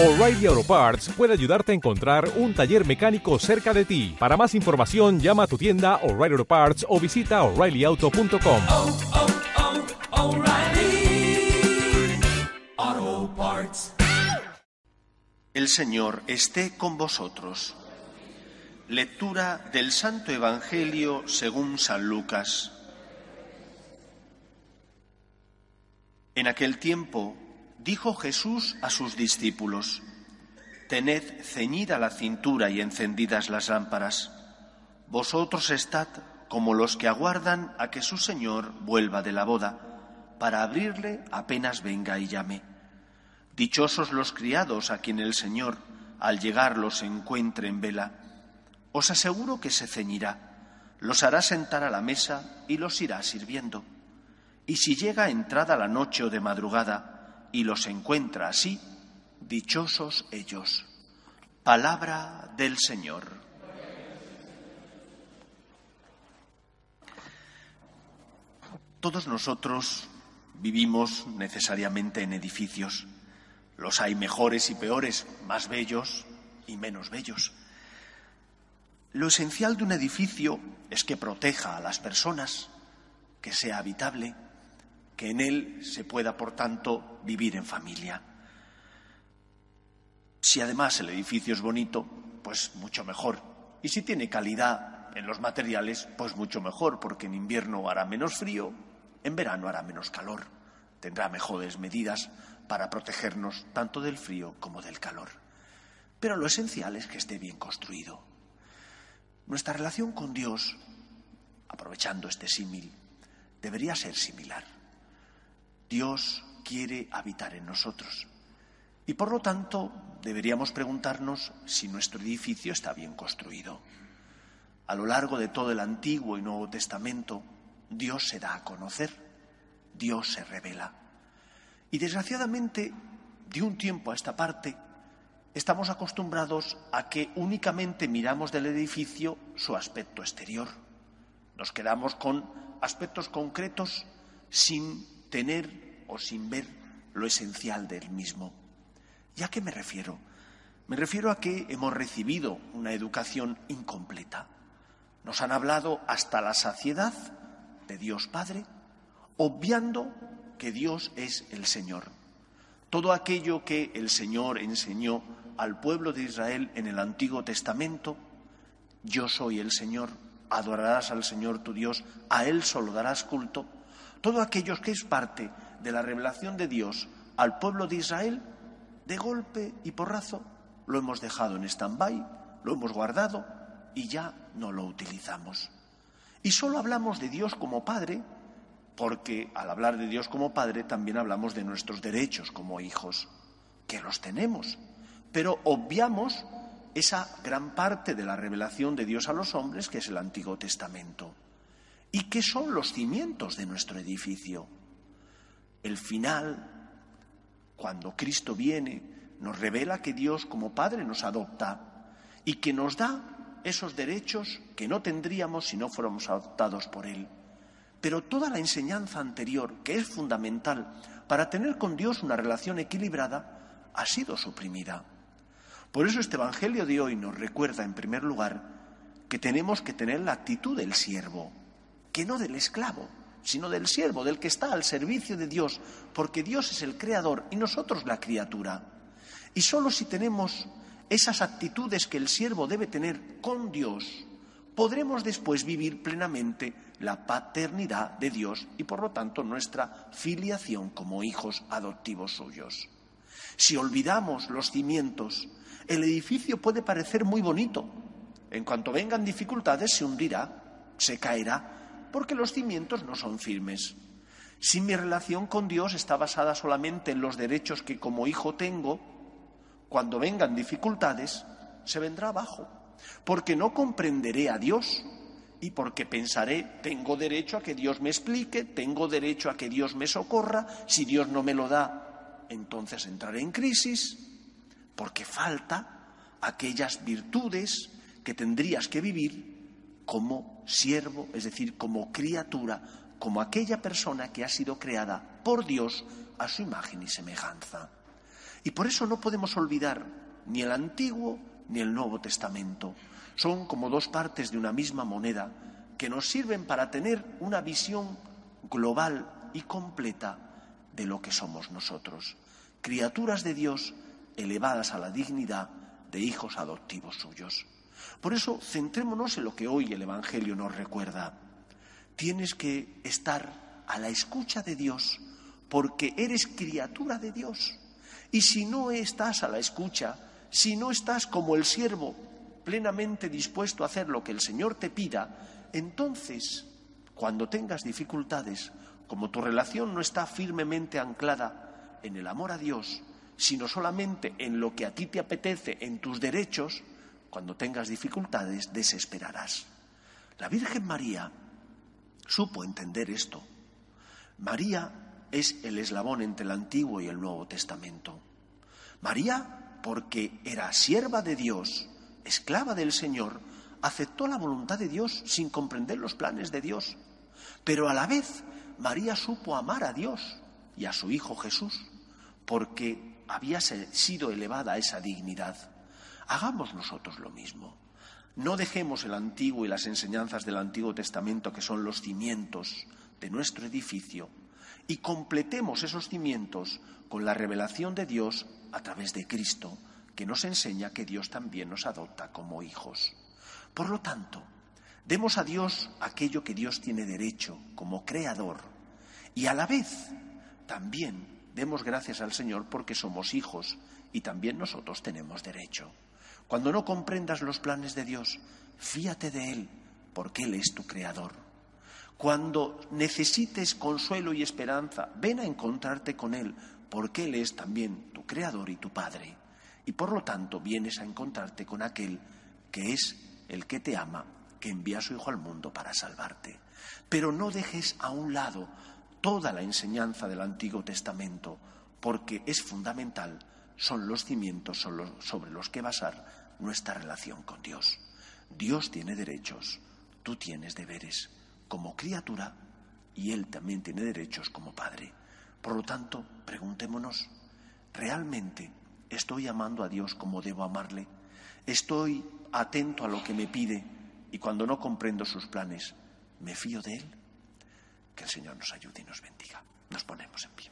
O'Reilly Auto Parts puede ayudarte a encontrar un taller mecánico cerca de ti. Para más información, llama a tu tienda O'Reilly Auto Parts o visita oreillyauto.com. oh, oh, Parts. El Señor esté con vosotros. Lectura del Santo Evangelio según San Lucas. En aquel tiempo dijo Jesús a sus discípulos, Tened ceñida la cintura y encendidas las lámparas. Vosotros estad como los que aguardan a que su Señor vuelva de la boda, para abrirle apenas venga y llame. Dichosos los criados a quien el Señor, al llegar, los encuentre en vela. Os aseguro que se ceñirá, los hará sentar a la mesa y los irá sirviendo. Y si llega entrada la noche o de madrugada y los encuentra así, dichosos ellos. Palabra del Señor. Todos nosotros vivimos necesariamente en edificios. Los hay mejores y peores, más bellos y menos bellos. Lo esencial de un edificio es que proteja a las personas, que sea habitable, que en él se pueda, por tanto, vivir en familia. Si además el edificio es bonito, pues mucho mejor. Y si tiene calidad en los materiales, pues mucho mejor, porque en invierno hará menos frío, en verano hará menos calor. Tendrá mejores medidas para protegernos tanto del frío como del calor. Pero lo esencial es que esté bien construido. Nuestra relación con Dios, aprovechando este símil, debería ser similar. Dios quiere habitar en nosotros. Y por lo tanto, deberíamos preguntarnos si nuestro edificio está bien construido. A lo largo de todo el Antiguo y Nuevo Testamento, Dios se da a conocer, Dios se revela. Y desgraciadamente, de un tiempo a esta parte, estamos acostumbrados a que únicamente miramos del edificio su aspecto exterior. Nos quedamos con aspectos concretos sin tener o sin ver lo esencial del mismo. ¿Y a qué me refiero? Me refiero a que hemos recibido una educación incompleta. Nos han hablado hasta la saciedad de Dios Padre, obviando que Dios es el Señor. Todo aquello que el Señor enseñó al pueblo de Israel en el Antiguo Testamento, yo soy el Señor, adorarás al Señor tu Dios, a Él solo darás culto, todo aquello que es parte de la revelación de Dios al pueblo de Israel, de golpe y porrazo, lo hemos dejado en stand-by, lo hemos guardado y ya no lo utilizamos. Y solo hablamos de Dios como Padre, porque al hablar de Dios como Padre también hablamos de nuestros derechos como hijos, que los tenemos, pero obviamos esa gran parte de la revelación de Dios a los hombres, que es el Antiguo Testamento. ¿Y qué son los cimientos de nuestro edificio? El final, cuando Cristo viene, nos revela que Dios como Padre nos adopta y que nos da esos derechos que no tendríamos si no fuéramos adoptados por Él. Pero toda la enseñanza anterior, que es fundamental para tener con Dios una relación equilibrada, ha sido suprimida. Por eso este Evangelio de hoy nos recuerda, en primer lugar, que tenemos que tener la actitud del siervo, que no del esclavo, sino del siervo, del que está al servicio de Dios, porque Dios es el creador y nosotros la criatura. Y solo si tenemos esas actitudes que el siervo debe tener con Dios, podremos después vivir plenamente la paternidad de Dios y por lo tanto nuestra filiación como hijos adoptivos suyos. Si olvidamos los cimientos, el edificio puede parecer muy bonito. En cuanto vengan dificultades se hundirá, se caerá, porque los cimientos no son firmes. Si mi relación con Dios está basada solamente en los derechos que como hijo tengo, cuando vengan dificultades, se vendrá abajo, porque no comprenderé a Dios y porque pensaré, tengo derecho a que Dios me explique, tengo derecho a que Dios me socorra, si Dios no me lo da, entonces entraré en crisis, porque falta aquellas virtudes que tendrías que vivir como siervo, es decir, como criatura, como aquella persona que ha sido creada por Dios a su imagen y semejanza. Y por eso no podemos olvidar ni el Antiguo ni el Nuevo Testamento. Son como dos partes de una misma moneda que nos sirven para tener una visión global y completa de lo que somos nosotros, criaturas de Dios elevadas a la dignidad de hijos adoptivos suyos. Por eso, centrémonos en lo que hoy el Evangelio nos recuerda. Tienes que estar a la escucha de Dios porque eres criatura de Dios. Y si no estás a la escucha, si no estás como el siervo plenamente dispuesto a hacer lo que el Señor te pida, entonces, cuando tengas dificultades, como tu relación no está firmemente anclada en el amor a Dios, sino solamente en lo que a ti te apetece, en tus derechos, cuando tengas dificultades desesperarás. La Virgen María supo entender esto. María es el eslabón entre el Antiguo y el Nuevo Testamento. María, porque era sierva de Dios, esclava del Señor, aceptó la voluntad de Dios sin comprender los planes de Dios. Pero a la vez, María supo amar a Dios y a su Hijo Jesús, porque había sido elevada a esa dignidad. Hagamos nosotros lo mismo. No dejemos el Antiguo y las enseñanzas del Antiguo Testamento, que son los cimientos de nuestro edificio, y completemos esos cimientos con la revelación de Dios a través de Cristo, que nos enseña que Dios también nos adopta como hijos. Por lo tanto, demos a Dios aquello que Dios tiene derecho como creador y a la vez también demos gracias al Señor porque somos hijos y también nosotros tenemos derecho. Cuando no comprendas los planes de Dios, fíate de Él, porque Él es tu creador. Cuando necesites consuelo y esperanza, ven a encontrarte con Él, porque Él es también tu creador y tu Padre. Y por lo tanto vienes a encontrarte con aquel que es el que te ama, que envía a su Hijo al mundo para salvarte. Pero no dejes a un lado toda la enseñanza del Antiguo Testamento, porque es fundamental son los cimientos sobre los que basar nuestra relación con Dios. Dios tiene derechos, tú tienes deberes como criatura y Él también tiene derechos como Padre. Por lo tanto, preguntémonos, ¿realmente estoy amando a Dios como debo amarle? ¿Estoy atento a lo que me pide y cuando no comprendo sus planes, me fío de Él? Que el Señor nos ayude y nos bendiga. Nos ponemos en pie.